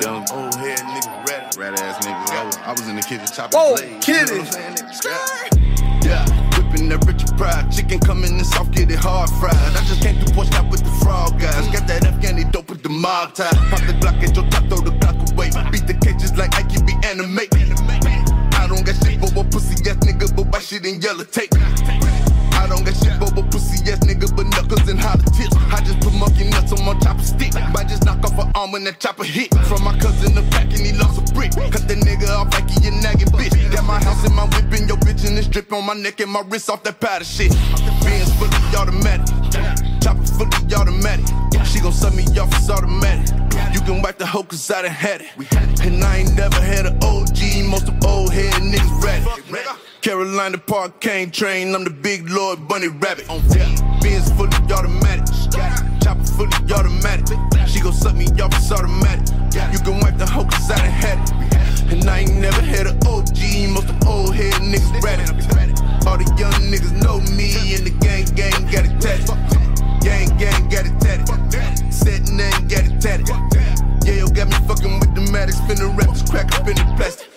Young old head nigga ready. Rat ass niggas. I was in the kitchen chopping Whoa, blades. kidding. You know what I'm? Yeah, whipping that Richard Pride. Chicken coming in soft, get it hard fried. I just came through Porsche out with the frog guys. Got that Afghani dope with the mob tie. Pop the Glock at your top, throw the Glock away. Beat the cages like I can be animate. I don't got shit for a pussy ass nigga, but why shit in yellow tape? I don't got shit a pussy ass nigga, but knuckles and hollow tips. I just put monkey nuts on my chopper stick. Might just knock off an arm when that chopper hit. From my cousin the back and he lost a brick. Cut the nigga off like he a nagging bitch. Got my house and my whip and your bitch and it's drip on my neck and my wrist off that powder shit. Benz fully automatic. Chopper fully automatic. She gon' suck me off, it's automatic. You can wipe the hoe cause I done had it. And I ain't never had an OG, most of old head niggas ready. Carolina Park cane train, I'm the big Lord Bunny Rabbit. On Benz fully automatic. Chopper fully automatic. She gon' suck me off, it's automatic. You can wipe the hoe cause I done had it. And I ain't never had an OG, most of old head niggas ready. All the young niggas know me, and the gang gang got it tatted. Gang gang got it tatted. Said name got it tatted. Yeah, yo, got me fucking with the Maddox, finna wrap this crack up in the plastic.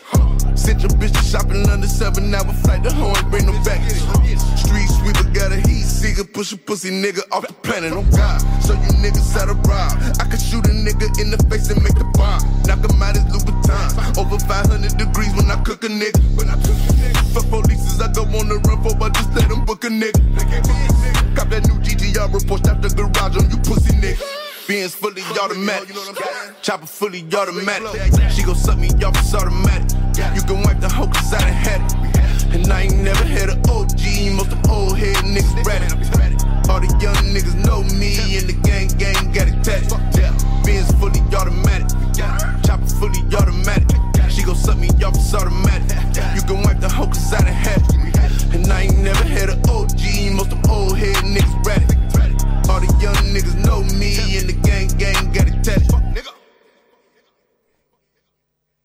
Sent your bitch to shopping London, seven hour flight to home, ain't bring no baggage. Street sweeper got a heat seeker, push a pussy nigga off the planet, oh God. So you niggas out of rob. I could shoot a nigga in the face and make the bomb. Knock him out his Louboutin. Over 500 degrees when I cook a nigga. When I cook a nigga. Fuck police, I go on the run for, but just let them book a nigga. Cop that new GTR report, out the garage on you pussy nigga. Benz fully automatic. Chopper fully automatic. She gon' suck me off, it's automatic. You can wipe the hoe cause I done had it. And I ain't never had an OG, most of old head niggas ready. All the young niggas know me, and the gang gang got it tatted. Benz fully automatic. Chopper fully automatic. She gon' suck me off, it's automatic. You can wipe the hoe cause I done had it. And I ain't never had an OG, most of old head niggas ready. All the young niggas know me, and the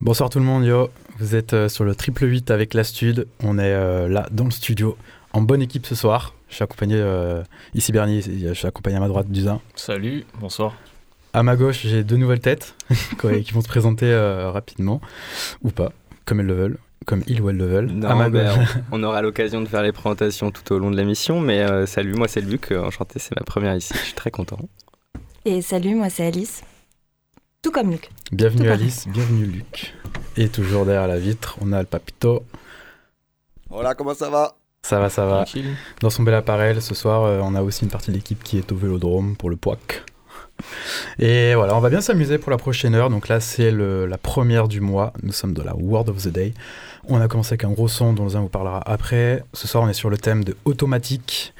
Bonsoir tout le monde, yo. Vous êtes euh, sur le triple 8 avec la Stud. On est euh, là dans le studio en bonne équipe ce soir. Je suis accompagné euh, ici Bernier, je suis accompagné à ma droite Duzin. Salut, bonsoir. À ma gauche, j'ai deux nouvelles têtes qui vont se présenter euh, rapidement ou pas, comme elles le veulent, comme ils ou elles le veulent. Non, à ma ben, gauche. on, aura l'occasion de faire les présentations tout au long de l'émission, mais euh, salut, moi c'est Luc, enchanté, c'est ma première ici, je suis très content. Et salut, moi c'est Alice. Tout comme Luc. Bienvenue Tout pareil. Alice, bienvenue Luc. Et toujours derrière la vitre, on a le papito. Voilà, comment ça va? Ça va, ça va. Tranquille. Dans son bel appareil, ce soir, euh, on a aussi une partie de l'équipe qui est au vélodrome pour le POAC. Et voilà, on va bien s'amuser pour la prochaine heure. Donc là, c'est le- la première du mois. Nous sommes dans la Word of the Day. On a commencé avec un gros son dont un vous parlera après. Ce soir, on est sur le thème de automatique.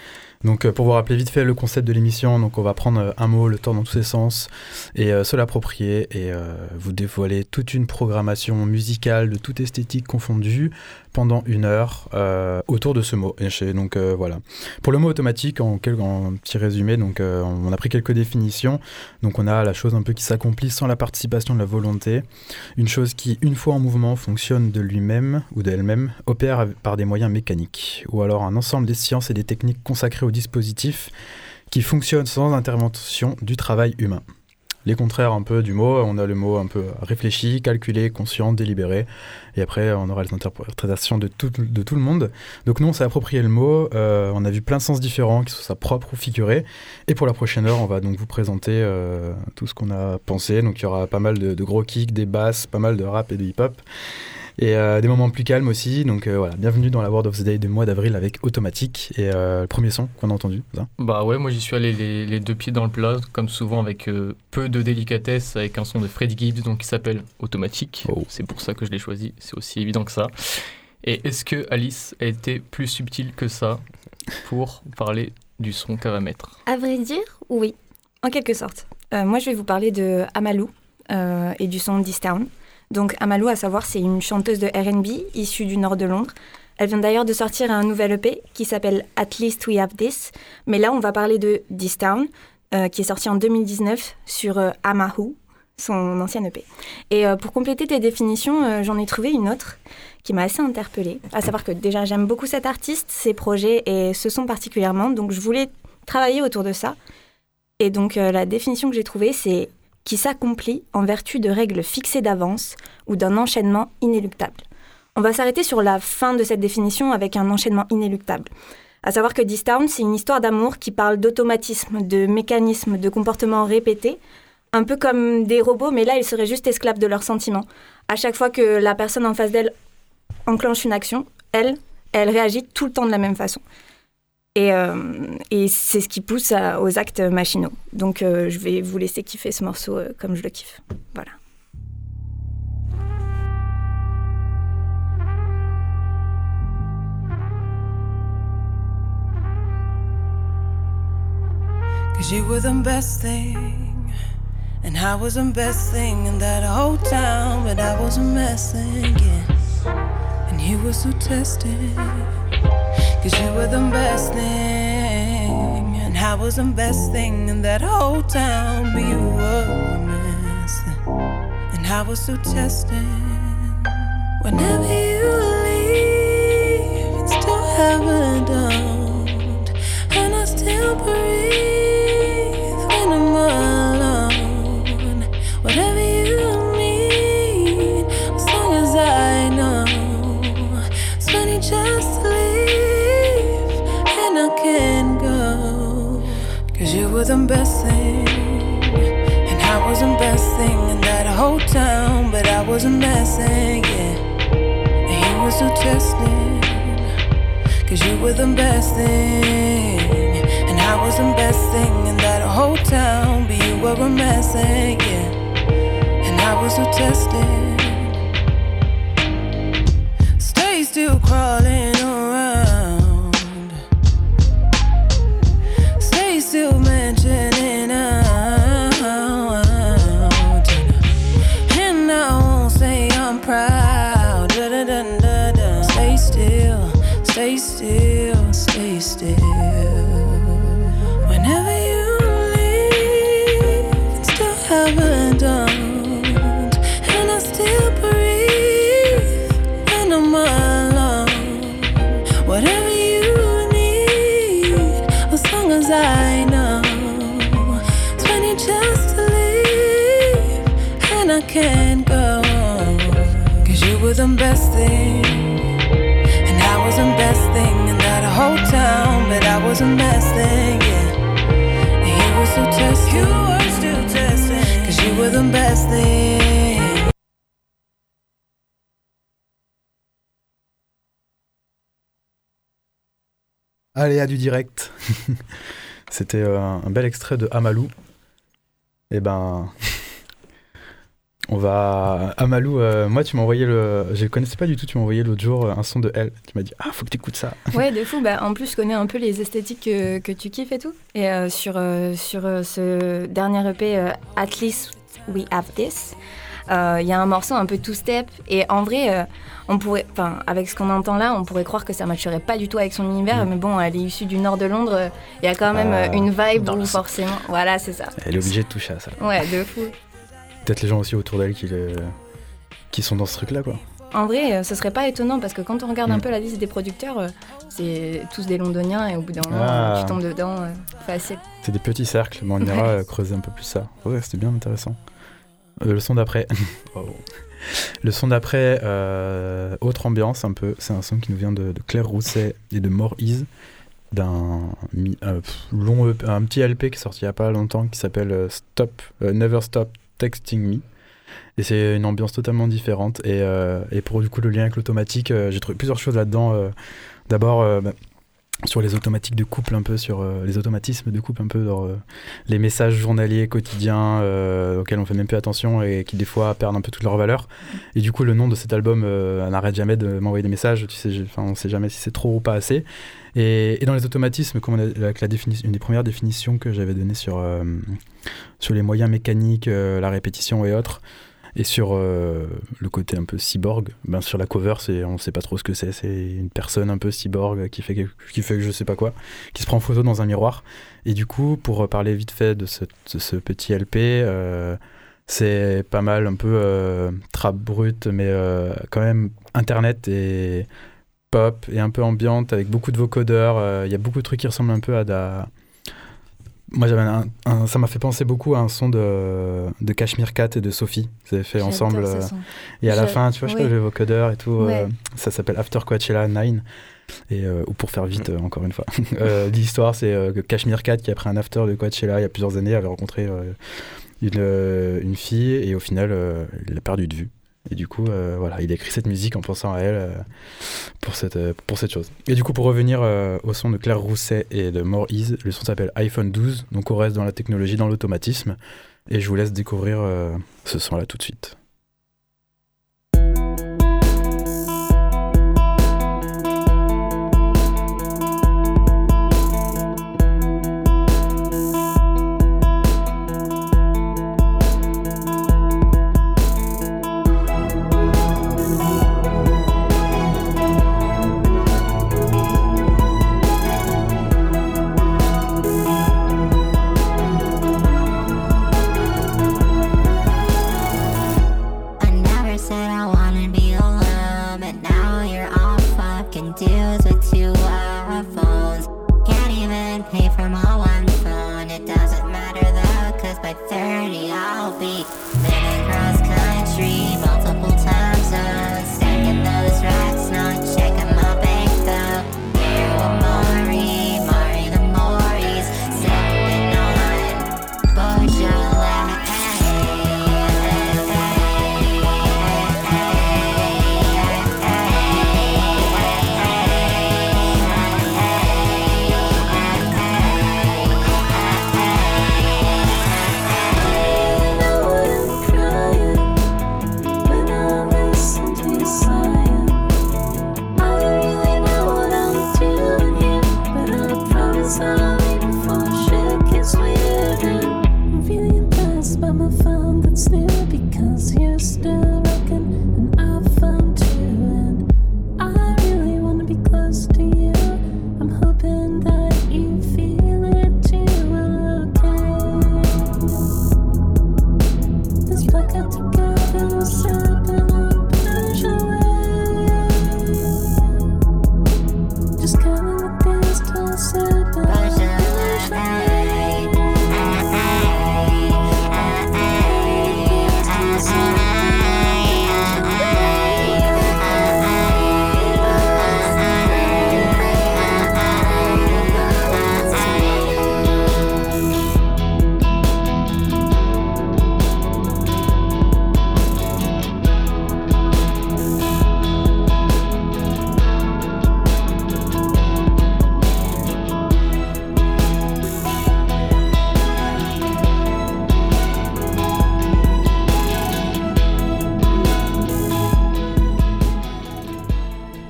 Donc euh, pour vous rappeler vite fait le concept de l'émission, on va prendre euh, un mot, le temps dans tous ses sens, et euh, se l'approprier et vous dévoiler toute une programmation musicale de toute esthétique confondue pendant une heure euh, autour de ce mot. Et donc euh, voilà. Pour le mot automatique, en, petit résumé, donc euh, on a pris quelques définitions. Donc on a la chose un peu qui s'accomplit sans la participation de la volonté, une chose qui, une fois en mouvement, fonctionne de lui-même ou d'elle-même, opère par des moyens mécaniques, ou alors un ensemble des sciences et des techniques consacrées au dispositif qui fonctionne sans intervention du travail humain. Les contraires un peu du mot, on a le mot un peu réfléchi, calculé, conscient, délibéré, et après on aura les interprétations de tout, le monde. Donc nous on s'est approprié le mot, euh, on a vu plein de sens différents, qui soient propres ou figurés, et pour la prochaine heure on va donc vous présenter euh, tout ce qu'on a pensé, donc il y aura pas mal de, de gros kicks, des basses, pas mal de rap et de hip-hop, et euh, des moments plus calmes aussi, donc euh, voilà, bienvenue dans la World of the Day du mois d'avril avec Automatique, et euh, le premier son qu'on a entendu, ça Bah ouais, moi j'y suis allé les, les deux pieds dans le plat, comme souvent avec euh, peu de délicatesse, avec un son de Freddie Gibbs donc qui s'appelle Automatique. Oh. C'est pour ça que je l'ai choisi, c'est aussi évident que ça. Et est-ce que Alice a été plus subtile que ça pour parler du son qu'elle va mettre À vrai dire, oui, en quelque sorte. Euh, moi, je vais vous parler de Amalou euh, et du son This Town. Donc, Amalou, à savoir, c'est une chanteuse de RB issue du nord de Londres. Elle vient d'ailleurs de sortir un nouvel EP qui s'appelle At Least We Have This. Mais là, on va parler de This Town, euh, qui est sorti en 2019 sur euh, son ancien EP. Et euh, pour compléter tes définitions, euh, j'en ai trouvé une autre qui m'a assez interpellée. À savoir que déjà, j'aime beaucoup cet artiste, ses projets et ce son particulièrement. Donc, je voulais travailler autour de ça. Et donc, la définition que j'ai trouvée, c'est qui s'accomplit en vertu de règles fixées d'avance ou d'un enchaînement inéluctable. On va s'arrêter sur la fin de cette définition avec un enchaînement inéluctable. À savoir que Distown, c'est une histoire d'amour qui parle d'automatisme, de mécanisme, de comportements répétés, un peu comme des robots, mais là, ils seraient juste esclaves de leurs sentiments. À chaque fois que la personne en face d'elle enclenche une action, elle, elle réagit tout le temps de la même façon. Et, euh, et c'est ce qui pousse à- aux actes machinaux. Donc euh, je vais vous laisser kiffer ce morceau euh, comme je le kiffe. Voilà. Cause you were the best thing. And I was the best thing in that whole town, but I was a mess again. And you were so tested. Cause you were the best thing. And I was the best thing in that whole town, but you were mess. And I was so testing. Whenever you leave, it's to heaven. And I still breathe thing. And I was best thing in that whole town, but I was a mess, and yeah. And you were so tested. Cause you were the best thing. And I was best thing in that whole town. But you were a mess, yeah. And I was so tested. Stay still crawling can't go. Cause you were the best thing. And I was the best thing in that whole town, but I was a mess thing, yeah. And you were still testing. You were still testing. Cause you were the best thing. Allez, à du direct. C'était euh, un bel extrait de Amalou. Et ben. On va. Amalou, euh, moi, tu m'as envoyé le. Je le connaissais pas du tout, tu m'as envoyé l'autre jour euh, un son de Elle. Tu m'as dit, ah, faut que t'écoutes ça. Ouais, de fou. Bah, en plus, je connais un peu les esthétiques que, que tu kiffes et tout. Et euh, sur, euh, sur ce dernier EP, At least we have this, il y a un morceau un peu two-step. Et en vrai, on pourrait, enfin, avec ce qu'on entend là, on pourrait croire que ça matcherait pas du tout avec son univers. Mm. Mais bon, elle est issue du nord de Londres. Il y a quand même Ah, une vibe où forcément. Voilà, c'est ça. Elle est obligée de toucher à ça. Ouais, de fou. Peut-être les gens aussi autour d'elle qui, le- qui sont dans ce truc-là, quoi. En vrai, euh, ce serait pas étonnant parce que quand on regarde un Mm. peu la liste des producteurs, euh, c'est tous des londoniens et au bout d'un moment, Ah. tu tombes dedans euh, facile. C'est des petits cercles, mais on ira creuser un peu plus ça. Ouais, c'était bien intéressant. Euh, le son d'après. Le son d'après, euh, autre ambiance un peu. C'est un son qui nous vient de, de Claire Rousset et de More Ease, d'un long EP un petit LP qui est sorti il y a pas longtemps qui s'appelle Stop, Never Stop Texting Me. Et c'est une ambiance totalement différente. Et, euh, et pour du coup le lien avec l'automatique, euh, j'ai trouvé plusieurs choses là-dedans. euh, D'abord, bah, sur les automatiques de couple un peu, sur euh, les automatismes de couple un peu, dans euh, les messages journaliers quotidiens euh, auxquels on fait même plus attention et qui des fois perdent un peu toute leur valeur. Et du coup, le nom de cet album n'arrête jamais de m'envoyer des messages. Tu sais, enfin, on sait jamais si c'est trop ou pas assez. Et, dans les automatismes, comme on a, avec la définition, une des premières définitions que j'avais données sur sur les moyens mécaniques, la répétition et autres. Et sur euh, le côté un peu cyborg, ben sur la cover, c'est, on sait pas trop ce que c'est. C'est une personne un peu cyborg qui fait, quelque- qui fait je sais pas quoi, qui se prend en photo dans un miroir. Et du coup, pour parler vite fait de ce, petit LP, euh, c'est pas mal un peu euh, trap brut, mais quand même internet et pop et un peu ambiante avec beaucoup de vocodeurs. Il y a beaucoup de trucs qui ressemblent un peu à, moi, j'avais un, un- ça m'a fait penser beaucoup à un son de, de Cashmere Cat et de Sophie. Ils avaient fait ensemble. Euh, et à la Je- fin, tu vois, je sais pas, oui. le vocodeur et tout. Ouais. euh, ça s'appelle After Coachella 9. Et, euh, ou pour faire vite, encore une fois. L'histoire, c'est que Cashmere Cat, qui après un after de Coachella il y a plusieurs années, avait rencontré une, une fille et au final, il l'a perdu de vue. Et du coup, euh, voilà, il a écrit cette musique en pensant à elle euh, pour, cette, euh, pour cette chose. Et du coup, pour revenir au son de Claire Rousset et de More Ease, le son s'appelle iPhone 12, donc on reste dans la technologie, dans l'automatisme. Et je vous laisse découvrir ce son-là tout de suite.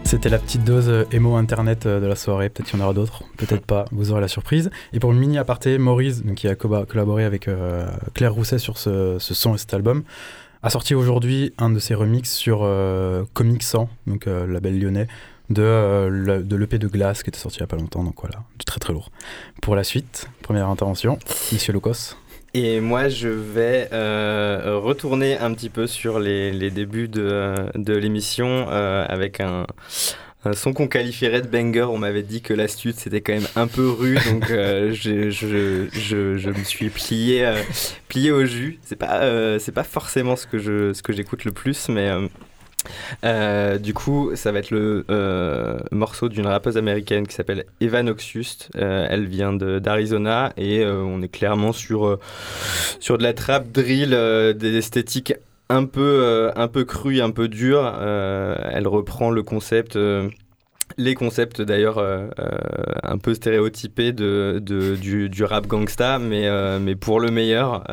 C'était la petite dose euh, émo internet euh, de la soirée. Peut-être qu'il y en aura d'autres, peut-être pas. Vous aurez la surprise. Et pour le mini aparté, Maurice, qui a collaboré avec euh, Claire Rousset sur ce, son et cet album, a sorti aujourd'hui un de ses remixes sur euh, Comic 100, donc euh, label lyonnais, de, euh, de l'EP de Glace qui était sorti il y a pas longtemps. Donc voilà, du très très lourd. Pour la suite, première intervention, Monsieur Locos. Et moi, je vais euh, retourner un petit peu sur les, les débuts de, de l'émission euh, avec un, un son qu'on qualifierait de banger. On m'avait dit que l'astuce c'était quand même un peu rude, donc euh, je, je, je, je me suis plié, plié au jus. C'est pas, c'est pas forcément ce que, je, ce que j'écoute le plus, mais. Euh, du coup, ça va être le euh, morceau d'une rappeuse américaine qui s'appelle Eva Noxius. Euh, elle vient d'Arizona et on est clairement sur, de la trap drill, des esthétiques un peu, un peu crues, un peu dures. Elle reprend le concept. Les concepts d'ailleurs euh, euh, un peu stéréotypés de, du, rap gangsta, mais, euh, mais pour le meilleur.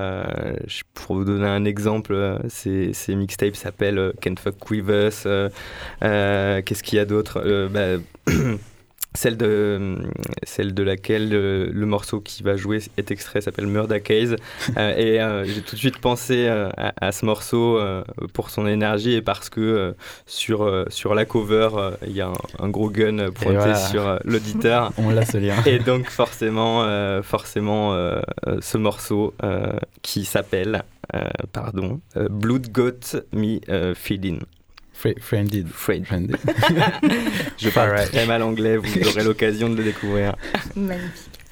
Pour vous donner un exemple, ces, mixtapes s'appellent Can't Fuck With Us. Qu'est-ce qu'il y a d'autre bah, Celle de, celle de laquelle euh, le morceau qui va jouer est extrait s'appelle Murder Case. Euh, et euh, j'ai tout de suite pensé euh, à, à ce morceau pour son énergie et parce que sur, sur la cover, il y a un, un gros gun pointé voilà. sur l'auditeur. On l'a ce lien. Et donc forcément, forcément ce morceau qui s'appelle, pardon, Blood Got Me Feeling. Fra- Friended. Friend. Friended. Je parle Alright. très mal anglais, vous aurez l'occasion de le découvrir. Magnifique.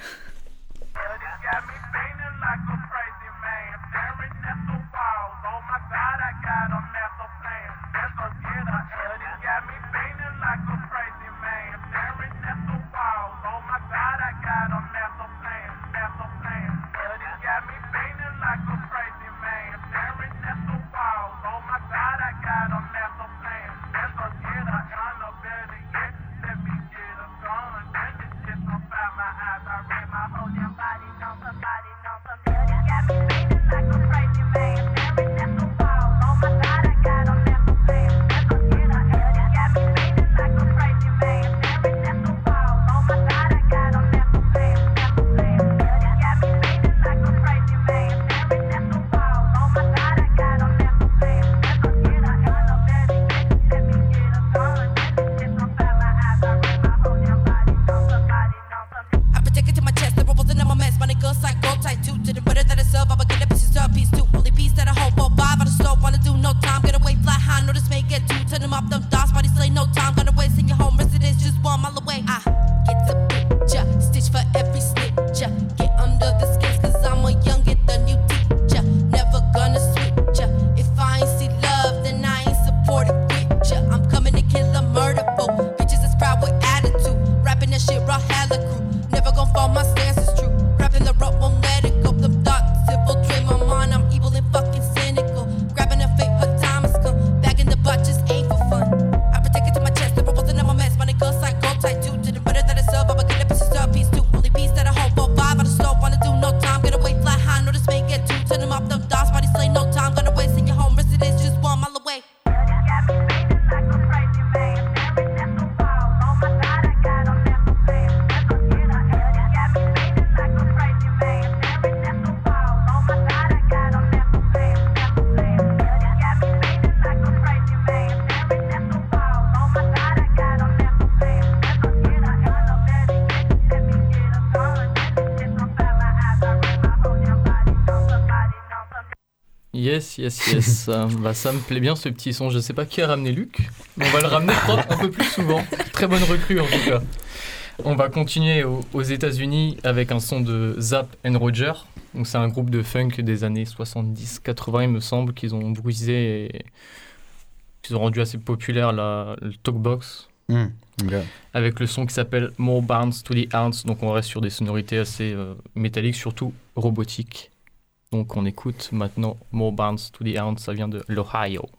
Yes, yes, bah, ça me plaît bien ce petit son. Je sais pas qui a ramené Luc, mais on va le ramener un peu plus souvent. Très bonne recrue en tout cas. On va continuer au- aux États-Unis avec un son de Zap and Roger. Donc c'est un groupe de funk des années 70-80, il me semble, qu'ils ont brisé et qu'ils ont rendu assez populaire la, le talkbox ok. avec le son qui s'appelle More Bounce to the Ounce. Donc on reste sur des sonorités assez euh, métalliques, surtout robotiques. Donc on écoute maintenant More Bounce to the Ounce, ça vient de l'Ohio.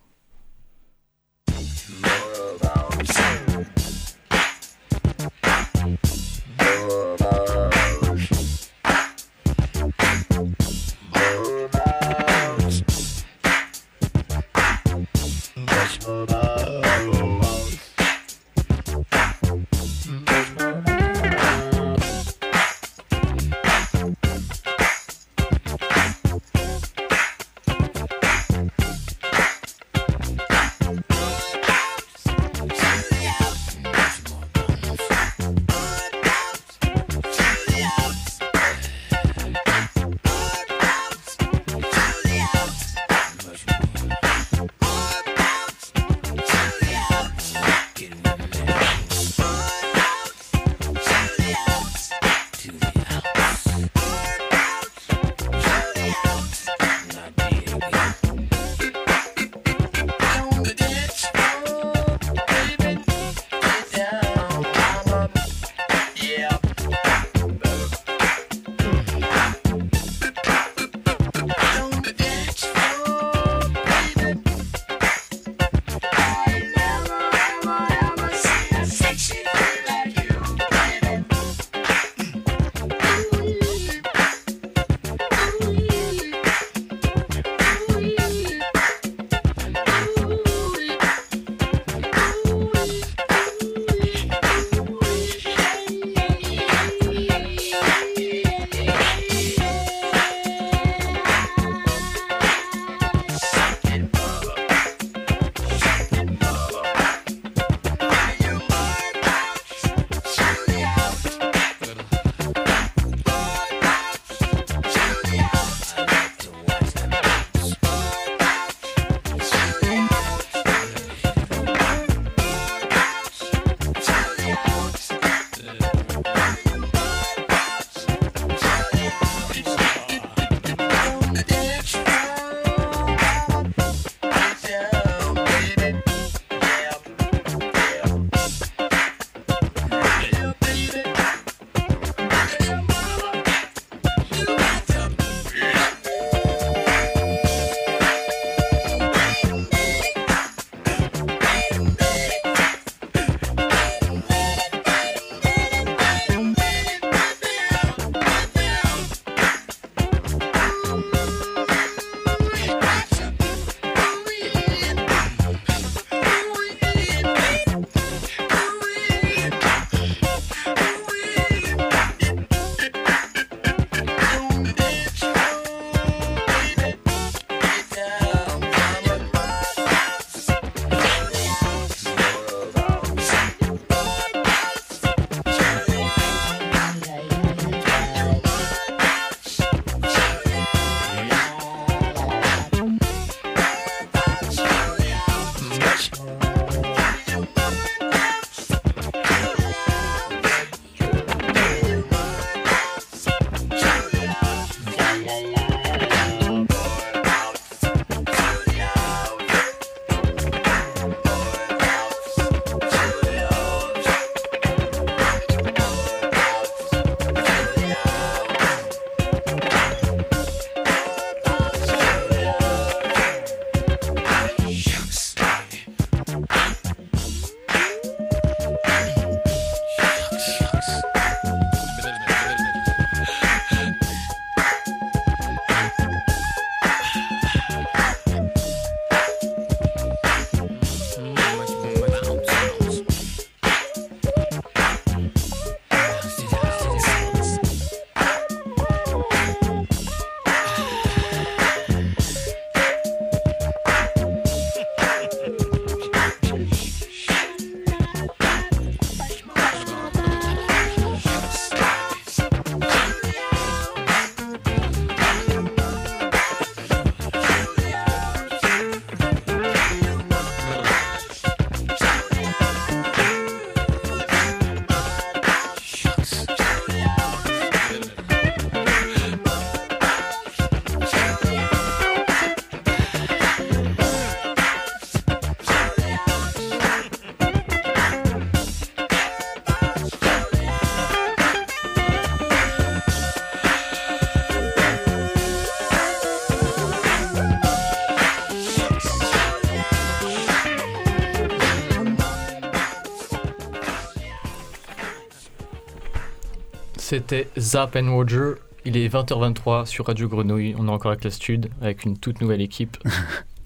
C'était Zap and Roger. Il est 20h23 sur Radio Grenouille. On est encore avec la Stud, avec une toute nouvelle équipe.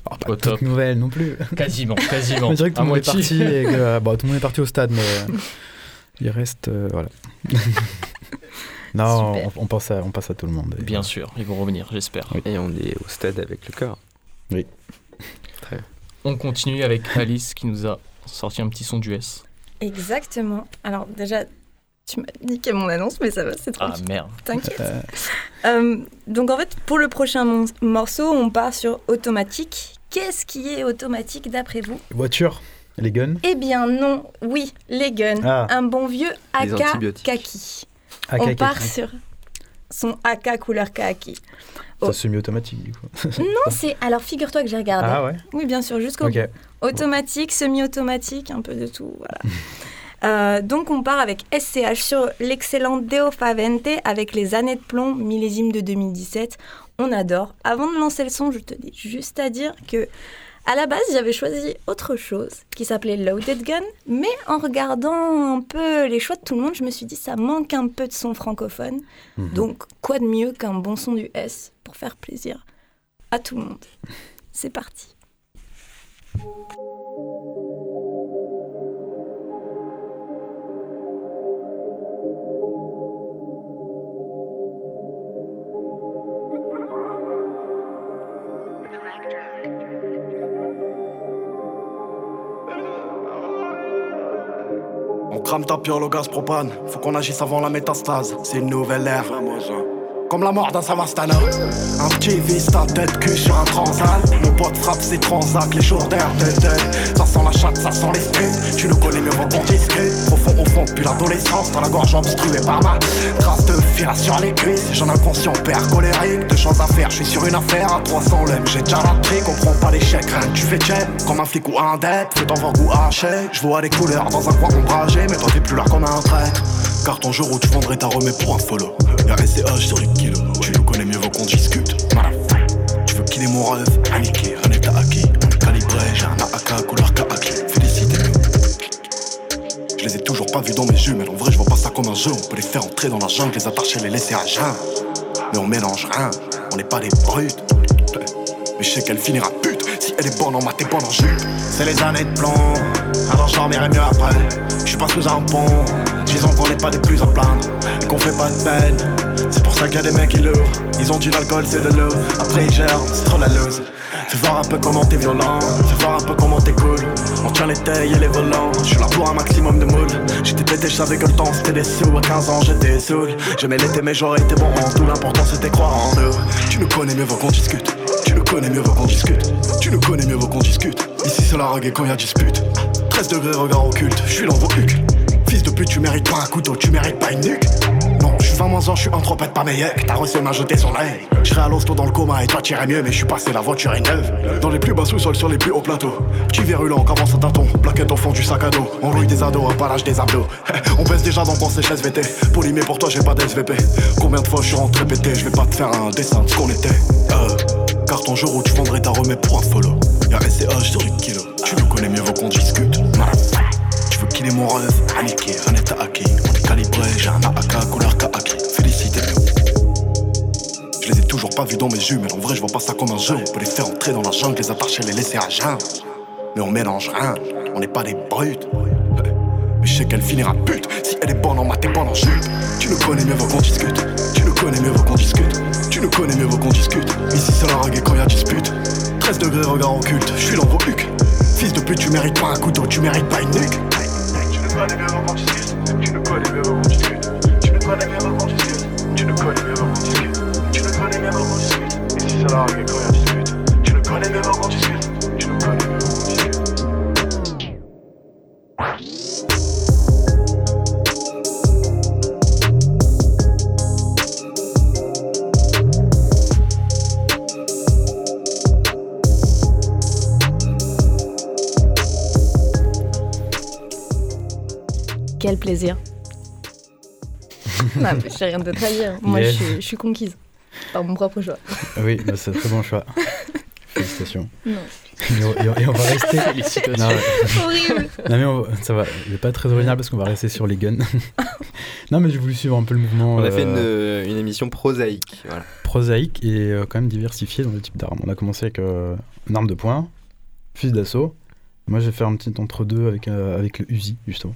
Oh, pas Au top. toute nouvelle non plus. Quasiment, quasiment. On dirait que tout le monde est parti. Et que, euh, bon, tout le monde est parti au stade, mais euh, il reste. euh, voilà. non, on, on pense à, on passe à tout le monde. Et- Bien sûr, ils vont revenir, j'espère. Et on est au stade avec le cœur. On continue avec Alice qui nous a sorti un petit son d'US. Exactement. Alors déjà, tu m'as niqué mon annonce, mais ça va, c'est Ah tranquille. merde. T'inquiète. Euh, Euh, donc en fait, pour le prochain morceau, on part sur automatique. Qu'est-ce qui est automatique d'après vous? Voiture, les guns? Eh bien non, oui, les guns. Ah. Un bon vieux Les AK antibiotiques. kaki. Ah, on kaki. part sur son AK couleur kaki. Ça semi-automatique du coup. Non, c'est... Alors figure-toi que j'ai regardé. Ah ouais? Oui, bien sûr, jusqu'au Ok. bout. Automatique, semi-automatique, un peu de tout, voilà. Euh, donc on part avec SCH sur l'excellent Deo Favente avec les années de plomb millésime de 2017. On adore. Avant de lancer le son, je te dis juste à dire que à la base j'avais choisi autre chose qui s'appelait Loaded Gun, mais en regardant un peu les choix de tout le monde, je me suis dit ça manque un peu de son francophone. Mhm. Donc quoi de mieux qu'un bon son du S pour faire plaisir à tout le monde? C'est parti. On crame ta piole au gaz propane, faut qu'on agisse avant la métastase, c'est une nouvelle ère. Comme la mort d'un Savastana. Un petit vis ta tête cul sur un transal. Mon pote frappe ses transacs, les jours d'air de deuil. Ça sent la chatte, ça sent l'esprit. Tu nous connais mieux vaut qu'on discute. Profond au fond depuis l'adolescence, dans la gorge obstruée par ma trace de fil sur les cuisses. J'en inconscient père colérique, deux choses à faire. Je suis sur une affaire à 300 l'em. J'ai déjà la trique, on pas l'échec, rien tu fais check. Comme un flic ou un dette, fais voir goût haché. Je vois les couleurs dans un coin ombragé, mais toi t'es plus là comme un traître. Car ton jour où tu vendrais ta remets pour un follow. RSCH sur les kilos, tu nous connais mieux vaut qu'on discute. Tu veux killer mon rêve, acquis. On est calibré, j'ai un AK couleur kaki. Félicitez-nous. Je les ai toujours pas vus dans mes mais en vrai je vois pas ça comme un jeu. On peut les faire entrer dans la jungle, les attacher, les laisser à jeun. Mais on mélange rien, on n'est pas des brutes. Mais je sais qu'elle finira pute si elle est bonne en maths et bonne en jupe. C'est les années de plomb, alors j'en mieux après. Je suis pas sous un pont, disons qu'on n'est pas des plus à plaindre et qu'on fait pas de peine. C'est pour ça qu'il y a des mecs qui l'ouvrent. Ils ont dit l'alcool c'est de l'eau, après ils gèrent, c'est trop la loose. Fais voir un peu comment t'es violent, fais voir un peu comment t'es cool. On tient les tailles et les volants, je suis là pour un maximum de moule. J'étais pété, je savais que le temps c'était des sous. À 15 ans j'étais saoul, j'aimais l'été mais j'aurais été bon en tout. L'important c'était croire en nous. Tu nous connais mieux vaut qu'on discute. Tu nous connais mieux vaut qu'on discute. Tu nous connais mieux vaut qu'on discute. Ici c'est la et quand y a dispute. 13 degrés regard occulte, je suis dans vos. Mérites pas un couteau, tu mérites pas une nuque. Non, je suis 20 moins ans, je suis un trompette pas meilleur. T'as reçu m'a jeté son œil. Je serais à l'hosto dans le coma et toi t'irais mieux, mais je suis passé, la voiture est neuve. Dans les plus bas sous-sols, sur les plus hauts plateaux. Petit virulent, commence à tâton. Plaquette au fond du sac à dos. On rouille des ados, à l'âge des abdos. On baisse déjà dans qu'on sèche SVT. Polymé pour toi, j'ai pas d'SVP. Combien de fois je suis rentré pété, je vais pas te faire un dessin de ce qu'on était. Euh, car ton jour où tu vendrais ta remets pour un follow. Y'a SCH sur le kilo. Tu nous connais mieux, vaut qu'on discute. Veux killer mon rêve, paniquer, un état. On est calibré, j'ai un AK couleur kaki. Félicitez-nous. Je les ai toujours pas vus dans mes yeux, mais en vrai, je vois pas ça comme un jeu. On peut les faire entrer dans la jungle, les attacher, les laisser à jeun. Mais on mélange rien, on n'est pas des brutes. Mais je sais qu'elle finira pute si elle est bonne en maths et bonne en jupe. Tu nous connais mieux, vaut qu'on discute. Tu nous connais mieux, vaut qu'on discute. Tu nous connais mieux, vaut qu'on discute. Ici, c'est la rague quand y a dispute. 13 degrés, regard occulte, je suis dans vos hucs. Fils de pute, tu mérites pas un couteau, tu mérites pas une nuque. Connais mieux, vaut qu'on. Tu nous connais mieux, vaut qu'on. Tu nous connais mieux, vaut qu'on. Tu nous connais mieux, vaut qu'on. Tu nous connais mieux, vaut qu'on discute. Ici, c'est la rague et quand plaisir. non, mais j'ai rien d'autre à dire. Moi, Yes. je, suis, je suis conquise par mon propre choix. Oui, bah, c'est un très bon choix. Félicitations. Non. Et on, et on- et on va rester. Félicitations. Non. Horrible. Non, mais on- ça va, je vais pas être très original parce qu'on va rester sur les guns. non, mais j'ai voulu suivre un peu le mouvement On a fait euh, une, une émission prosaïque. Voilà. prosaïque et euh, quand même diversifié dans le type d'armes. On a commencé avec euh, une arme de poing, fusil d'assaut. Moi, j'ai fait un petit entre-deux avec, euh, avec le Uzi, justement.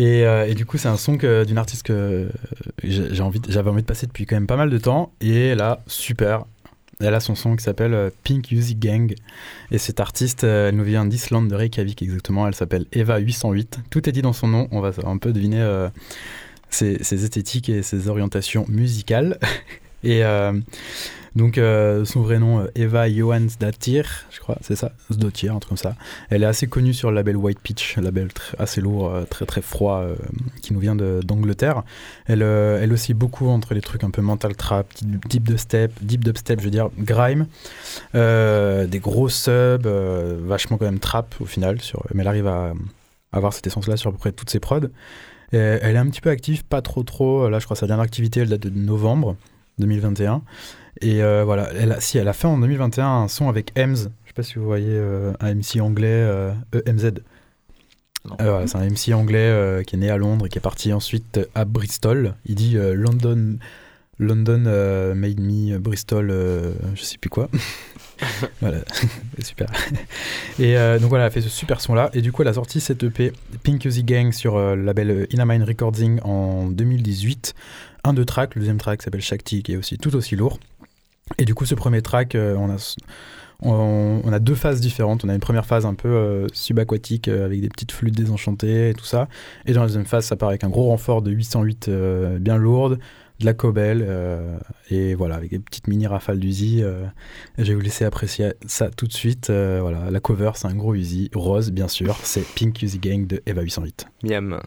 Et, euh, et du coup, c'est un son d'une artiste que de- j'avais envie de passer depuis quand même pas mal de temps. Et là, super. Elle a son son qui s'appelle euh, Pink Uzi Gang. Et cette artiste, euh, elle nous vient d'Islande, de Reykjavik exactement. Elle s'appelle Eva808. Tout est dit dans son nom. On va un peu deviner euh, ses, esthétiques et ses orientations musicales. et euh, donc, euh, son vrai nom, euh, Eva Johansdottir, je crois, c'est ça Sdottir, un truc comme ça. Elle est assez connue sur le label White Peach, un label assez lourd, euh, très très froid, qui nous vient de- d'Angleterre. Elle, euh, elle aussi beaucoup entre les trucs un peu mental trap, deep- deep dubstep, deep dubstep, je veux dire, grime, des gros subs, vachement quand même trap au final, mais elle arrive à avoir cette essence-là sur à peu près toutes ses prods. Elle est un petit peu active, pas trop trop. Là, je crois que sa dernière activité, elle date de novembre 2021. Et euh, voilà, elle a, si elle a fait en 2021 un son avec Ems. Je sais pas si vous voyez euh, un MC anglais EMZ. Euh, voilà, c'est un MC anglais qui est né à Londres et qui est parti ensuite à Bristol. Il dit London, London made me Bristol, je sais plus quoi. voilà, super. Et euh, donc voilà, elle a fait ce super son là. Et du coup, elle a sorti cette EP Pink Uzi Gang sur euh, le label Inamine Recording en 2018. Un de track, le deuxième track s'appelle Shakti, qui est aussi tout aussi lourd. Et du coup, ce premier track, euh, on, a, deux phases différentes. On a une première phase un peu euh, subaquatique euh, avec des petites flûtes désenchantées et tout ça. Et dans la deuxième phase, ça part avec un gros renfort de 808 euh, bien lourde, de la cobel, euh, et voilà, avec des petites mini rafales d'Uzi. je vais vous laisser apprécier ça tout de suite. Voilà, la cover, c'est un gros Uzi, rose bien sûr. C'est Pink Uzi Gang de Eva 808. Miam.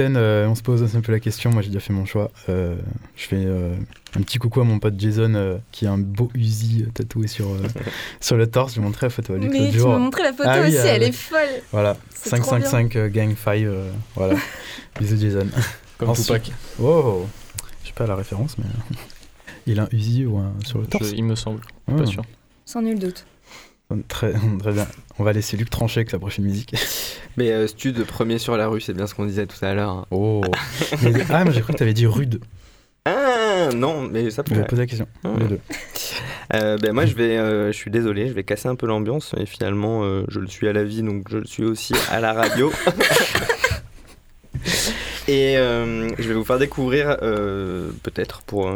Euh, on se pose un peu la question. Moi, j'ai déjà fait mon choix. Euh, je fais euh, un petit coucou à mon pote Jason euh, qui a un beau Uzi tatoué sur, euh, sur le torse. Je lui ai montré la photo à lui Mais l'autre tu m'as montré la photo Ah oui, aussi, euh, elle est folle. Voilà, C'est trop 555 euh, Gang 5. euh, voilà, bisous Jason. Comme Ensuite- Tupac. Oh, je sais pas la référence, mais il a un Uzi ou un sur le torse. Je- il me semble. Ah. Pas sûr. Sans nul doute. Très, très bien. On va laisser Luc trancher avec sa prochaine musique. Mais euh, Stud, premier sur la rue, c'est bien ce qu'on disait tout à l'heure. hein. Oh. Mais- ah, mais j'ai cru que t'avais dit rude. Ah non, mais ça Je vais poser la question. Ah. Les deux. Euh, ben moi je vais, euh, je suis désolé, je vais casser un peu l'ambiance et finalement euh, je le suis à la vie donc je le suis aussi à la radio. et je vais vous faire découvrir peut-être pour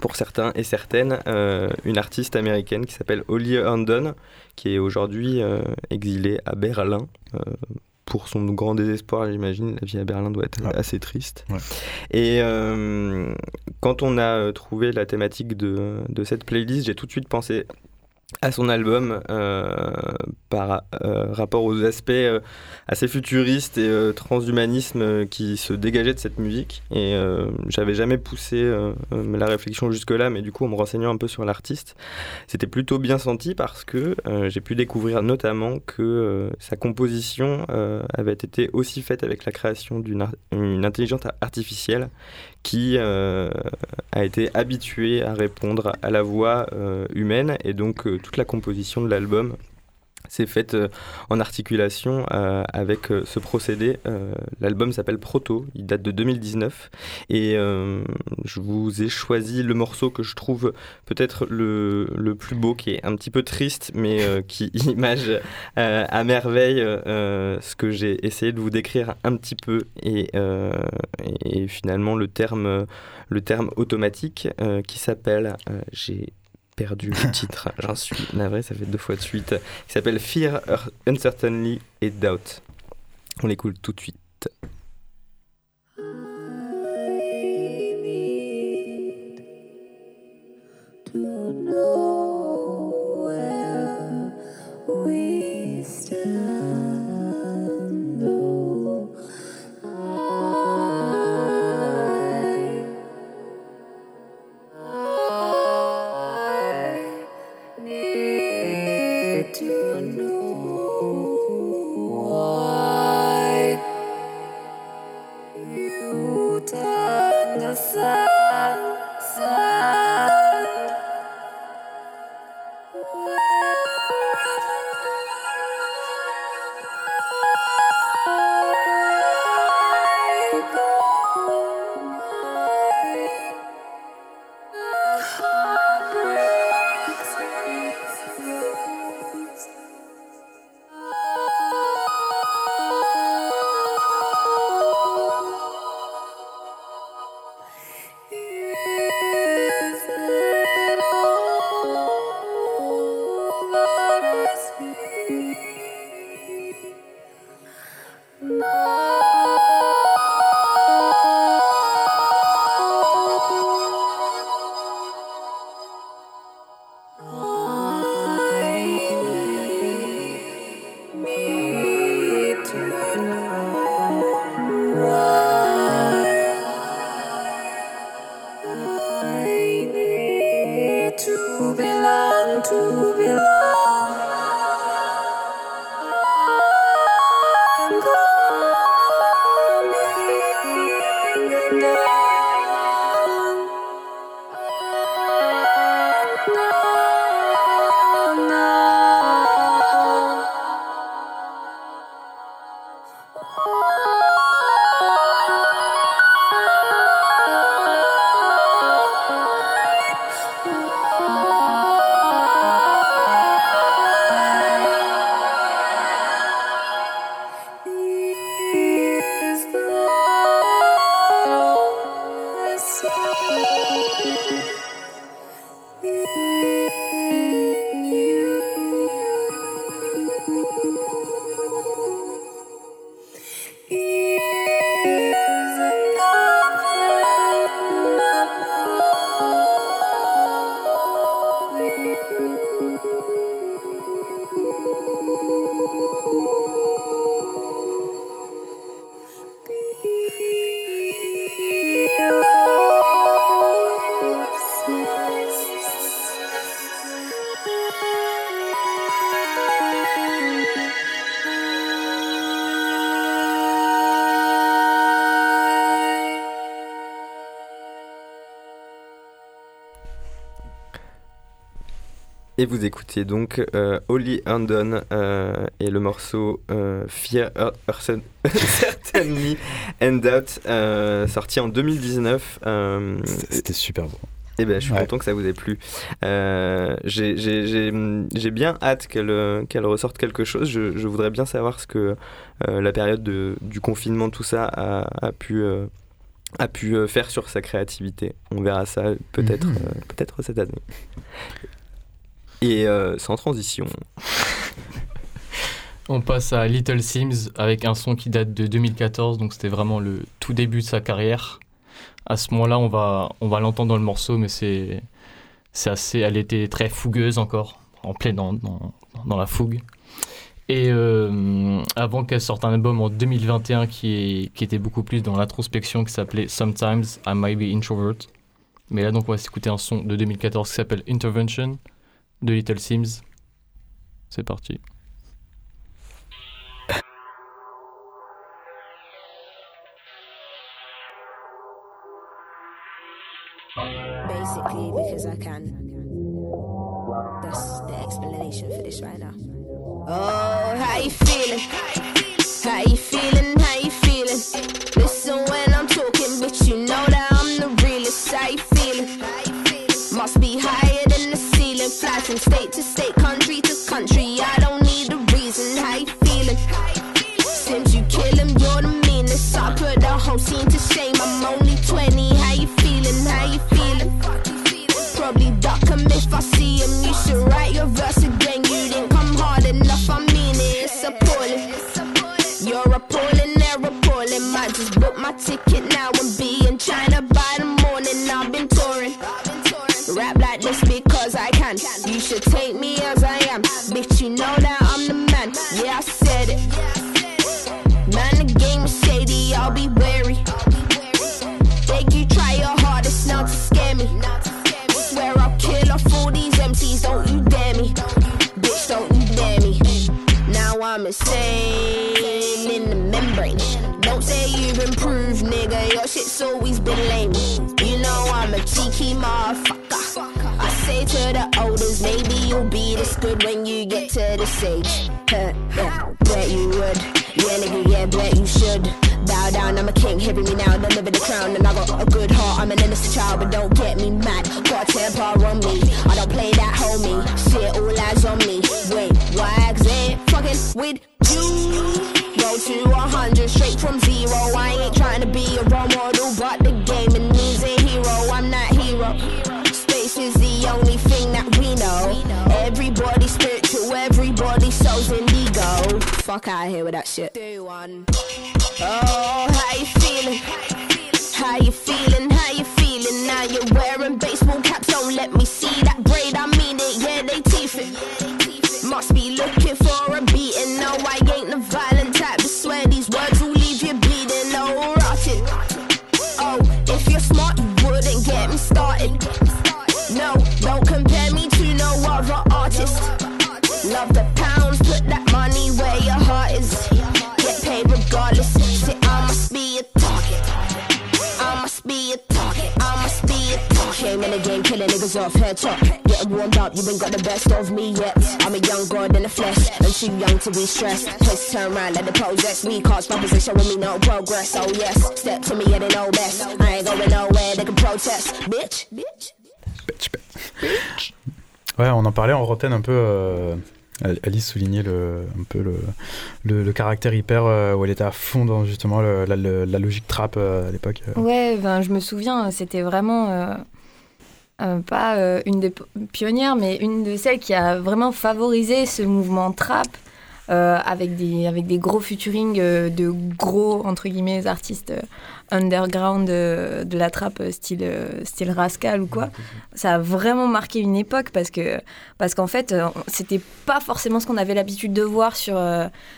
pour certains et certaines euh, une artiste américaine qui s'appelle Holly Herndon qui est aujourd'hui euh, exilée à Berlin. euh, pour son grand désespoir, j'imagine, la vie à Berlin doit être Ouais. assez triste. Ouais. Et quand on a trouvé la thématique de, de cette playlist, j'ai tout de suite pensé à son album euh, par euh, rapport aux aspects euh, assez futuristes et transhumanisme qui se dégageaient de cette musique. Et j'avais jamais poussé la réflexion jusque-là, mais du coup, en me renseignant un peu sur l'artiste, c'était plutôt bien senti parce que j'ai pu découvrir notamment que sa composition avait été aussi faite avec la création d'une intelligence artificielle qui euh, a été habituée à répondre à la voix euh, humaine. Et donc euh, toute la composition de l'album s'est faite euh, en articulation euh, avec euh, ce procédé. L'album s'appelle Proto, il date de 2019 et je vous ai choisi le morceau que je trouve peut-être le, le plus beau, qui est un petit peu triste mais qui image à merveille ce que j'ai essayé de vous décrire un petit peu et, et finalement le terme, le terme automatique qui s'appelle, j'ai perdu le titre, j'en suis navré, ça fait deux fois de suite. Il s'appelle Fear, Uncertainty et Doubt. On l'écoute tout de suite. Et vous écoutiez donc euh, Holly Herndon euh, et le morceau euh, Fear Certainly and Doubt, euh, sorti en 2019. euh, C'était super beau. eh ben, je suis Ouais. content que ça vous ait plu. Euh, J'ai bien hâte qu'elle ressorte quelque chose. Je, je voudrais bien savoir ce que euh, la période de- du confinement, tout ça, a, a pu, euh, a pu faire sur sa créativité. On verra ça peut-être Mhm. peut-être cette année. Et euh, sans transition, On passe à Little Sims avec un son qui date de 2014, donc c'était vraiment le tout début de sa carrière. À ce moment-là, on va, l'entendre dans le morceau, mais c'est, assez, elle était très fougueuse encore, en plein dans, la fougue. Et euh, avant qu'elle sorte un album en 2021 qui, est, qui était beaucoup plus dans l'introspection, qui s'appelait Sometimes I Might Be Introvert. Mais là, donc, on va s'écouter un son de 2014 qui s'appelle Intervention de Little Sims. C'est parti. Basically, because I can. That's the explanation for this right now. Oh, how you feeling? How you feeling? Good when you get to this age. Huh, yeah, bet you would. Yeah, nigga, yeah, bet you should. Bow down, I'm a king, hear me now, deliver the crown. And I got a Fuck out of here with that shit. Do one. Oh, how you feeling? How you feeling? How you feeling? Now you're off head. Getting warmed up, you ain't got the best of me yet. I'm a young god in the flesh, and too young to be stressed. Turn around, let the possess. We can't stop us, they showing me no progress. Oh yes, step to me, yeah, they know best. I ain't going nowhere, they can protest. Bitch, bitch. Bitch, bitch. Ouais, on en parlait en rotaine un peu. euh, Alice soulignait le, un peu le, le, le caractère hyper euh, où elle était à fond dans justement le- la, le- la logique trap euh, à l'époque. Ouais, ben, je me souviens, c'était vraiment euh, pas euh, une des pionnières, mais une de celles qui a vraiment favorisé ce mouvement trap euh, avec, des, avec des gros featuring euh, de gros, entre guillemets, artistes underground de la trap style, style Rascal ou quoi. Ça a vraiment marqué une époque parce que parce qu'en fait, c'était pas forcément ce qu'on avait l'habitude de voir sur,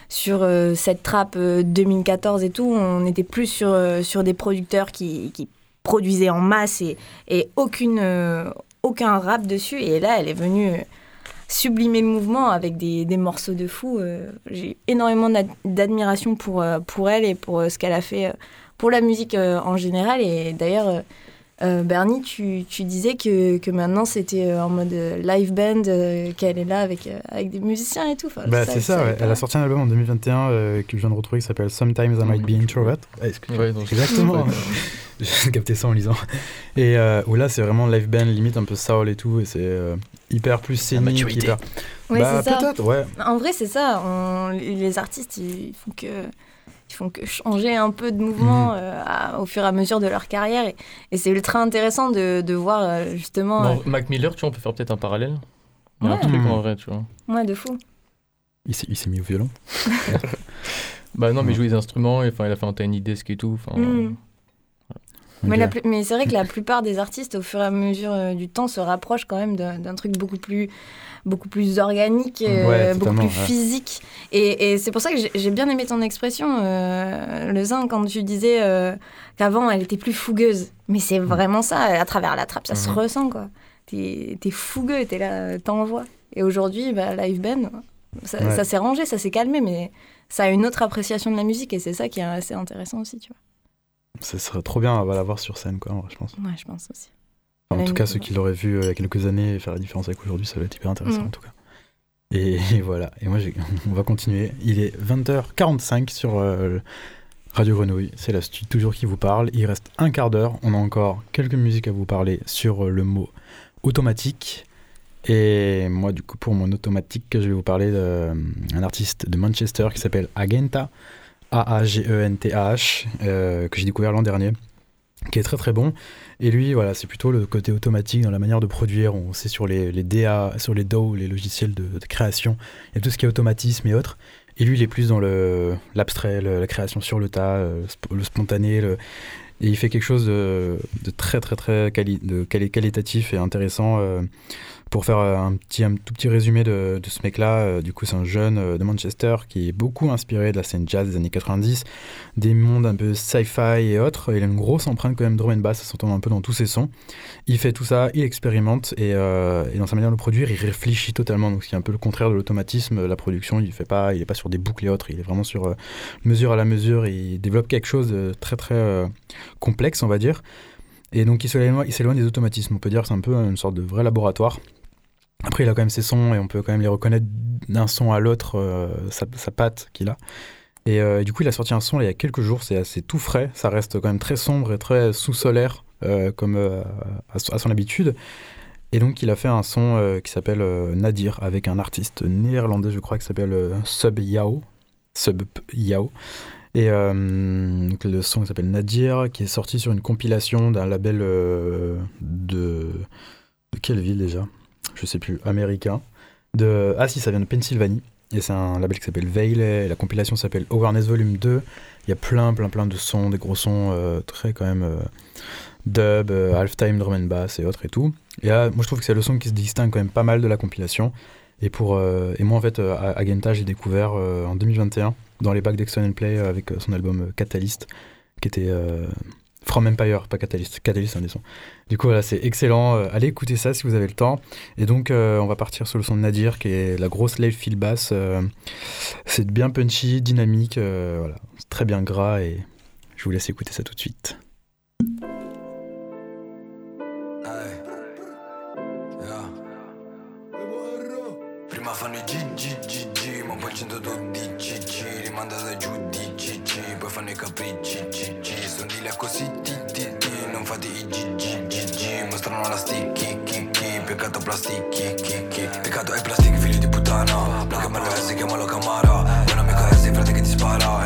sur cette trap euh, 2014 et tout. On était plus sur, sur des producteurs qui produisaient en masse et, et aucune, euh, aucun rap dessus. Et là, elle est venue euh, sublimer le mouvement avec des, des morceaux de fou. Euh, J'ai énormément d'ad- d'admiration pour, euh, pour elle et pour euh, ce qu'elle a fait euh, pour la musique euh, en général. Et d'ailleurs, euh, Bernie, tu, tu disais que, que maintenant c'était euh, en mode live band, euh, qu'elle est là avec, euh, avec des musiciens et tout. Enfin, Bah, c'est ça, ouais. elle a sorti un album en 2021 euh, que je viens de retrouver qui s'appelle Sometimes I Might Be Introvert. Ah, excuse- Ouais, donc- Exactement. Ouais. J'ai capté ça en lisant. Et euh, où là, c'est vraiment live band, limite un peu soul et tout, et c'est euh, hyper plus scénique. Hyper... Ouais, bah, c'est ça. peut-être, ouais. En vrai, c'est ça. On- les artistes, ils font que ils font que changer un peu de mouvement Mhm. euh, à- au fur et à mesure de leur carrière. Et, et c'est ultra intéressant de, de voir euh, justement. Bon, Mac Miller, tu vois, on peut faire peut-être un parallèle. Il y a un Ouais. truc Mhm. en vrai, tu vois. ouais, de fou. Il s'est, il s'est mis au violon. Bah non, mais Ouais. il joue des instruments, et, enfin, il a fait un tiny desk et tout. enfin, Mhm. Mais, la c'est vrai que la plupart des artistes, au fur et à mesure euh, du temps, se rapprochent quand même d'un truc beaucoup plus, beaucoup plus organique, euh, Ouais, beaucoup plus ouais. physique. Et, et c'est pour ça que j'ai- bien aimé ton expression, euh, le zin, quand tu disais euh, qu'avant, elle était plus fougueuse. Mais c'est vraiment ça, à travers la trappe, ça se Mhm. ressent, quoi. T'es es fougueux, t'es là, t'envoies. Et aujourd'hui, bah, live ça, Ouais. ça s'est rangé, ça s'est calmé, mais ça a une autre appréciation de la musique, et c'est ça qui est assez intéressant aussi, tu vois. Ce serait trop bien à la voir sur scène, quoi, je pense. Ouais, je pense aussi. Enfin, en tout cas, ceux qui l'auraient vu euh, il y a quelques années faire la différence avec aujourd'hui, ça va être hyper intéressant, Mm. en tout cas. Et, et voilà. Et moi, on va continuer. Il est 20h45 sur euh, Radio Grenouille. C'est la studio toujours qui vous parle. Il reste un quart d'heure. On a encore quelques musiques à vous parler sur euh, le mot automatique. Et moi, du coup, pour mon automatique, je vais vous parler d'un artiste de Manchester qui s'appelle Agenta, A-A-G-E-N-T-A-H, euh, que j'ai découvert l'an dernier, qui est très très bon. Et lui, voilà, c'est plutôt le côté automatique dans la manière de produire. On sait sur les, les DA, sur les DAW, les logiciels de, de création, il y a tout ce qui est automatisme et autres. Et lui, il est plus dans le l'abstrait, la création sur le tas, euh, le spontané. et il fait quelque chose de, très très très qualitatif et intéressant. euh, pour faire euh, un, tout petit résumé de, ce mec-là, euh, du coup, c'est un jeune euh, de Manchester qui est beaucoup inspiré de la scène jazz des années 90, des mondes un peu sci-fi et autres. Il a une grosse empreinte quand même drum and bass, ça s'entend un peu dans tous ses sons. Il fait tout ça, il expérimente et, dans sa manière de produire, il réfléchit totalement. Donc, ce qui est un peu le contraire de l'automatisme. La production, il fait pas, il est pas sur des boucles et autres. Il est vraiment sur mesure à la mesure. Il développe quelque chose de très très complexe, on va dire. Et donc, il s'éloigne des automatismes. On peut dire c'est un peu une sorte de vrai laboratoire. Après, il a quand même ses sons et on peut quand même les reconnaître d'un son à l'autre, euh, sa, patte qu'il a. Et euh, du coup, il a sorti un son il y a quelques jours, c'est assez tout frais, ça reste quand même très sombre et très sous-solaire, euh, comme à, son- habitude. Et donc, il a fait un son qui s'appelle Nadir, avec un artiste néerlandais, je crois, qui s'appelle Sub Yao. Sub Yao. Et le son il s'appelle Nadir, qui est sorti sur une compilation d'un label de... de quelle ville déjà? Je sais plus, américain. De... Ah si, ça vient de Pennsylvanie. Et c'est un label qui s'appelle Veil, et la compilation s'appelle Awareness Volume 2. Il y a plein, plein, plein de sons, des gros sons euh, très quand même euh, dub, euh, halftime, drum and bass et autres et tout. Et moi je trouve que c'est le son qui se distingue quand même pas mal de la compilation. Et, pour, et moi en fait, euh, Agenta, j'ai découvert en 2021 dans les bacs and Play avec son album Catalyst, qui était From Empire, pas Catalyst. Catalyst, un des sons. Du coup, voilà, c'est excellent. Allez écouter ça si vous avez le temps. Et donc, on va partir sur le son de Nadir, qui est la grosse live feel basse. C'est bien punchy, dynamique, voilà. C'est très bien gras et je vous laisse écouter ça tout de suite. plastic, kick, kick, kick Peccato è plastik, figlio di puttana. Lo chiamano S, chiamalo Camara Non amico S, frate che ti spara eh.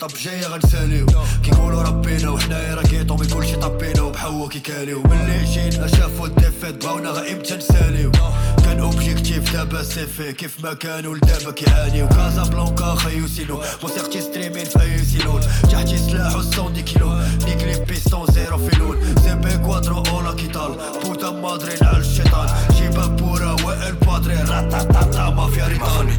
طب جاية غنساليو كيقولوا ربينا وحنايا راه كيطومي كلشي طبينا وبحوا كيكاليو ملي جينا شافوا الديفيت بغاونا غا إمتى نساليو كان اوبجيكتيف دابا سيفي. كيف ما كانوا لدابا كيعانيو كازا بلانكا خيو سينو موسيقتي ستريمين في اي سيلون تحتي سلاح و دي كيلو. نيك لي بيستون زيرو فيلون. سي بي كوادرو أولا كيطال. بوتا مادري على الشيطان. جيبا بورا وائل بادري راتاتاتا مافيا Prima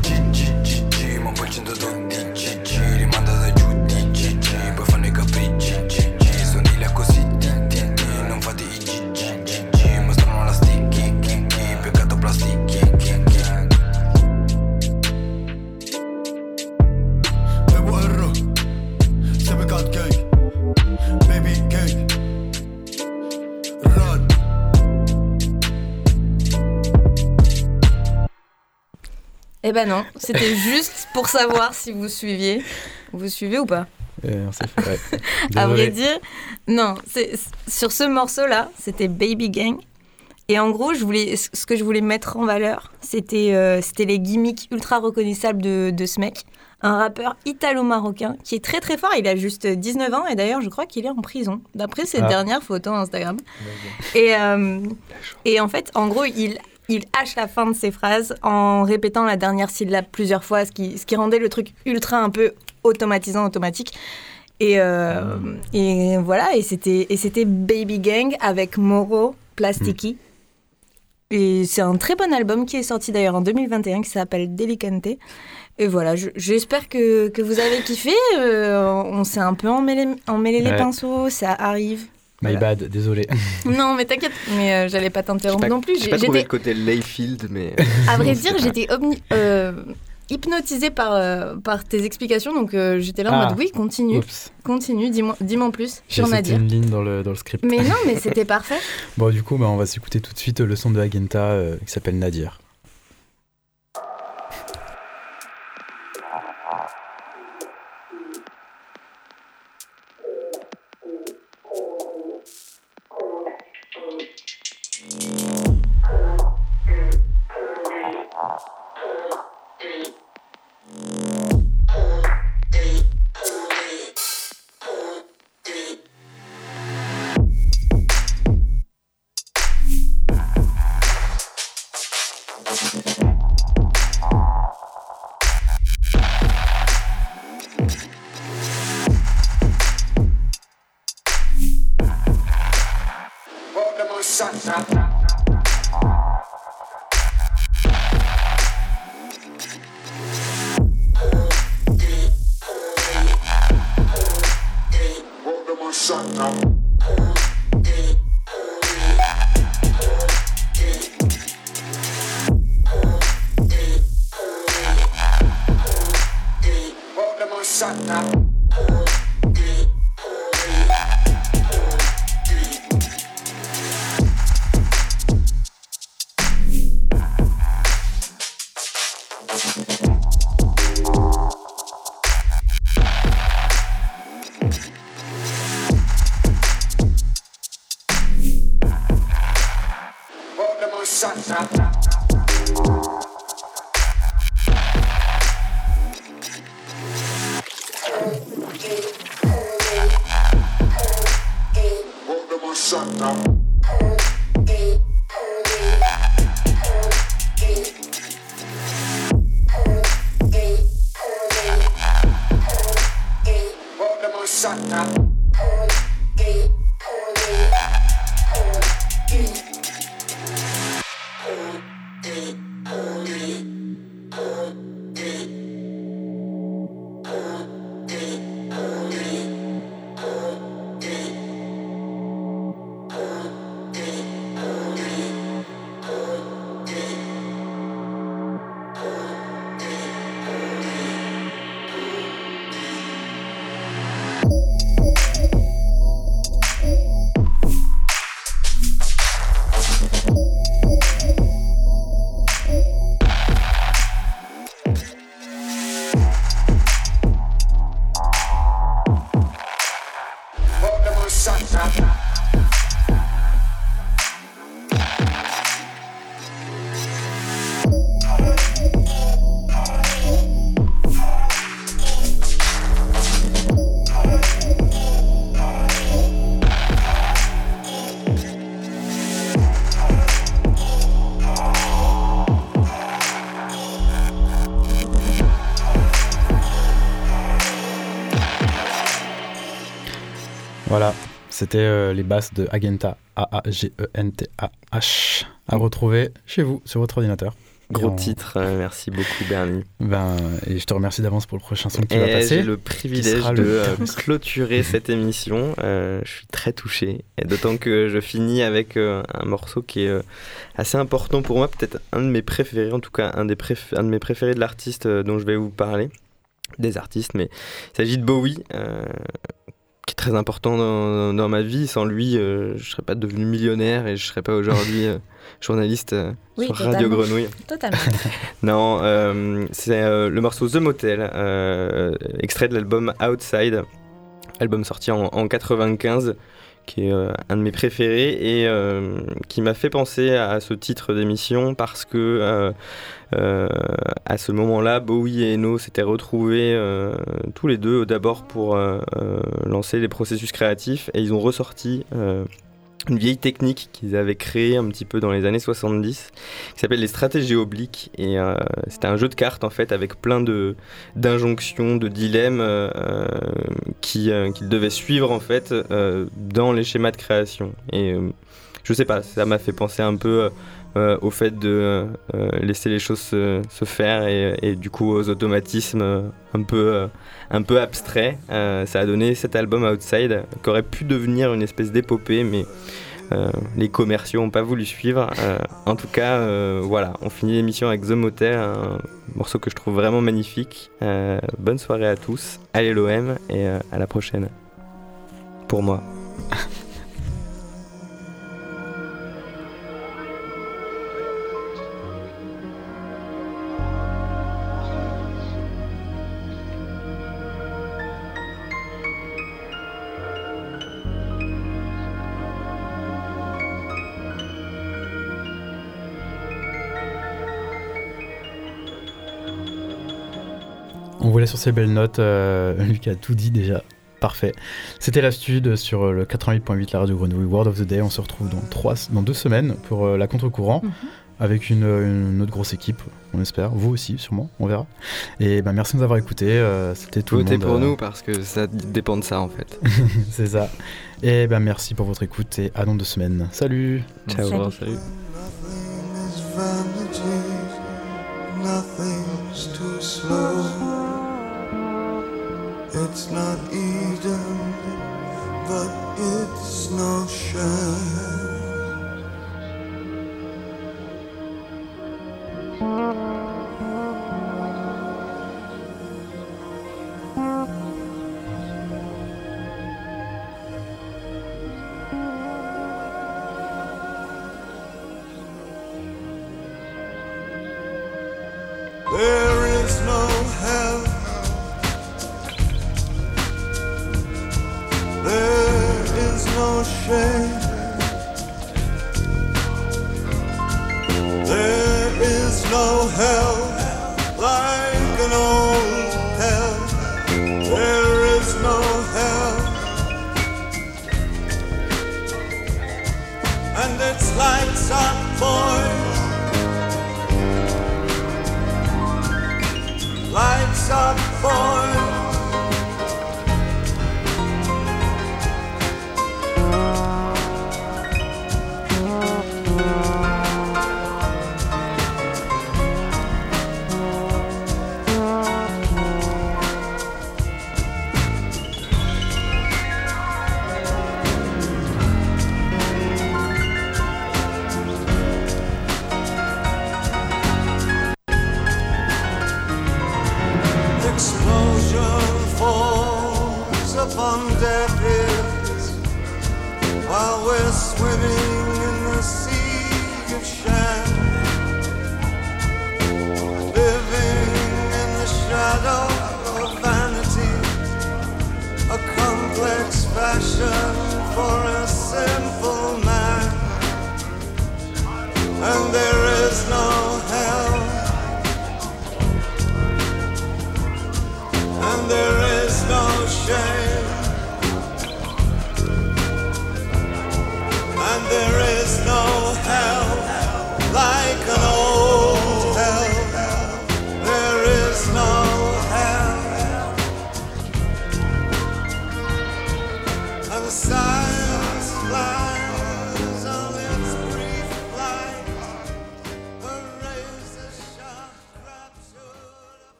Eh ben non, c'était juste pour savoir si vous suiviez. Vous suivez ou pas on s'est fait, ouais. À vrai dire, non. c'est- Sur ce morceau-là, c'était Baby Gang. Et en gros, je voulais, ce que je voulais mettre en valeur, c'était euh, c'était les gimmicks ultra reconnaissables de, de ce mec. Un rappeur italo-marocain qui est très très fort. Il a juste 19 ans et d'ailleurs, je crois qu'il est en prison, d'après ses Ah. dernières photos Instagram. Et, euh, et en fait, en gros, il, il hache la fin de ses phrases en répétant la dernière syllabe plusieurs fois, ce qui, ce qui rendait le truc ultra un peu automatisant, automatique. Et, euh, et voilà, et c'était, et c'était Baby Gang avec Moro Plastiki. Et c'est un très bon album qui est sorti d'ailleurs en 2021 qui s'appelle Delicante. Et voilà, je- j'espère que, que vous avez kiffé. Euh, on s'est un peu emmêlé, emmêlé les pinceaux, ça arrive. My bad, désolé. Non, mais t'inquiète, mais euh, j'allais pas t'interrompre non plus. J'ai pas trouvé le côté Layfield, mais. à vrai dire, j'étais omni- euh, hypnotisée par, euh, par tes explications, donc euh, j'étais là en Ah. mode oui, continue, Oups. continue, dis-moi en plus J'ai sauté une ligne dans le, dans le script. Mais non, mais c'était parfait. Bon, du coup, bah, on va s'écouter tout de suite le son de Agenta euh, qui s'appelle Nadir. Two, three. shut down. C'était euh, les basses de Agenta, A-A-G-E-N-T-A-H, à retrouver chez vous sur votre ordinateur. Gros titre, euh, merci beaucoup Bernie. Ben, et je te remercie d'avance pour le prochain son vas Et passer. j'ai le qui privilège de le euh, clôturer cette émission. Euh, je suis très touché. Et d'autant que je finis avec un morceau qui est assez important pour moi, peut-être un de mes préférés, en tout cas un, des préf- un de mes préférés de l'artiste dont je vais vous parler. Des artistes, mais il s'agit de Bowie. Qui est très important dans, dans ma vie. Sans lui, euh, je serais pas devenu millionnaire et je serais pas aujourd'hui euh, journaliste euh, Oui, sur totalement. Radio Grenouille. Totalement. Non, c'est le morceau The Motel, extrait de l'album Outside, album sorti en, en 95, qui est euh, un de mes préférés et euh, qui m'a fait penser à ce titre d'émission parce que euh, à ce moment-là, Bowie et Eno s'étaient retrouvés tous les deux d'abord pour lancer les processus créatifs et ils ont ressorti une vieille technique qu'ils avaient créée un petit peu dans les années 70 qui s'appelle les stratégies obliques. Et euh, c'était un jeu de cartes en fait avec plein de d'injonctions, de dilemmes euh, euh, euh, qu'ils devaient suivre en fait dans les schémas de création. Et je sais pas, ça m'a fait penser un peu au fait de euh, laisser les choses se, faire et, du coup aux automatismes euh, un peu euh, un peu abstraits. Euh, ça a donné cet album Outside qui aurait pu devenir une espèce d'épopée, mais euh, les commerciaux n'ont pas voulu suivre. Euh, en tout cas, euh, voilà, on finit l'émission avec The Motel, un morceau que je trouve vraiment magnifique. Euh, bonne soirée à tous, allez l'OM et euh, à la prochaine. Pour moi. Sur ces belles notes. euh, Lucas a tout dit déjà. Parfait. C'était la stud sur euh, le 88.8 la radio Grenouille Word of the Day. On se retrouve dans, trois, dans deux semaines pour euh, la contre-courant Mhm. avec une, une autre grosse équipe, on espère. Vous aussi, sûrement, on verra. Et ben, merci de nous avoir écoutés. euh, C'était tout Votez le monde. pour euh, nous parce que ça dépend de ça en fait. C'est ça. Et ben merci pour votre écoute et à dans deux semaines. Salut Ciao. Salut. salut. is It's not Eden, but it's no shame. Is no